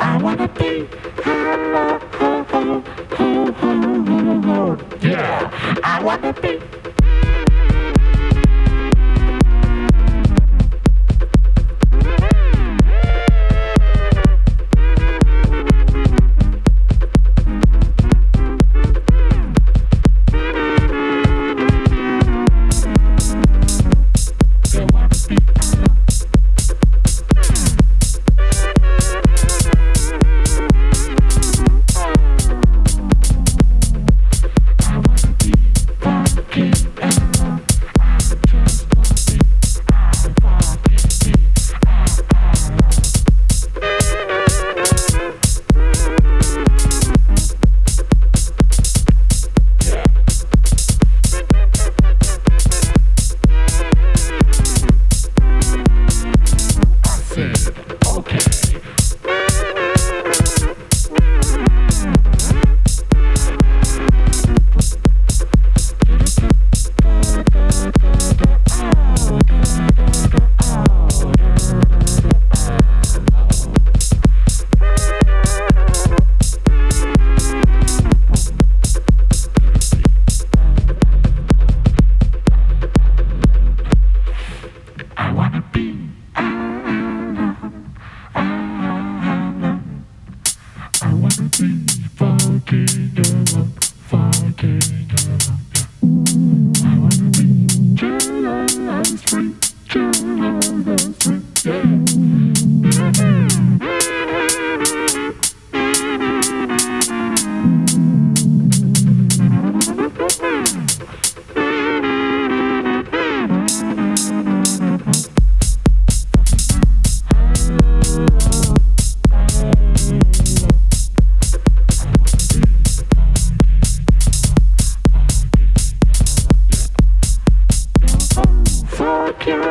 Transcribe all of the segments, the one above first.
I wanna be. Yeah, I wanna be. Just free, just free,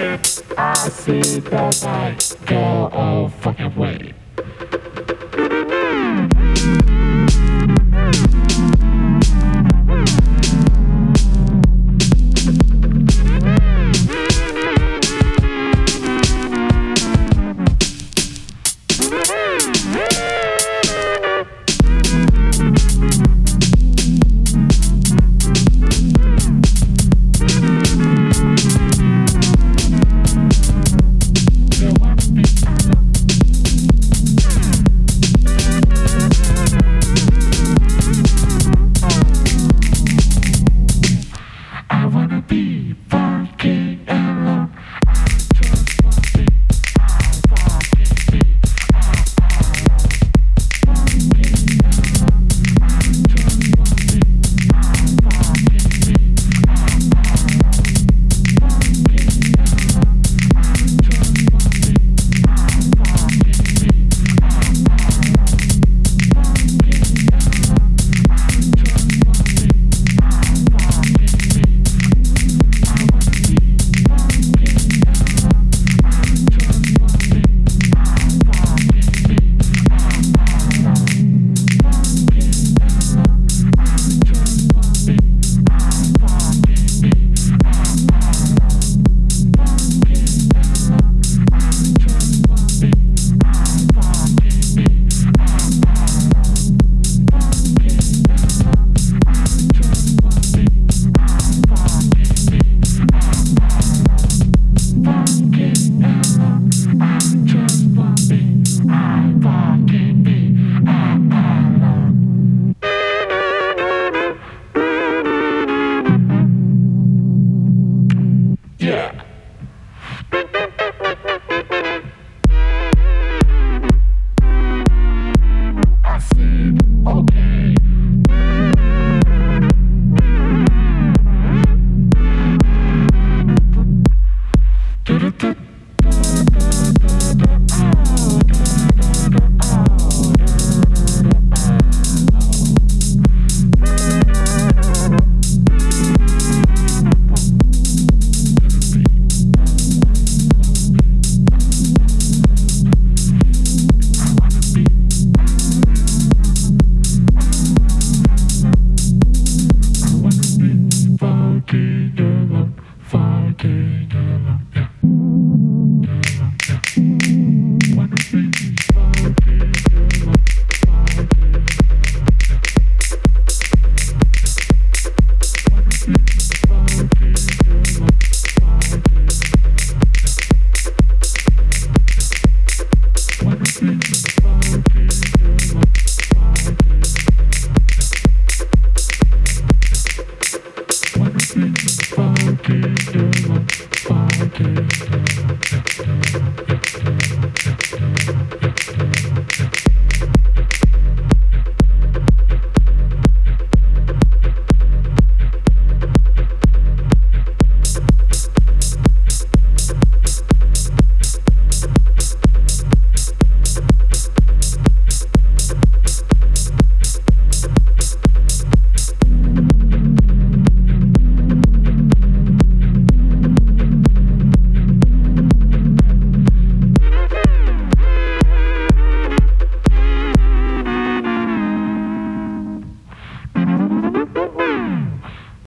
I see the light go all fucking way.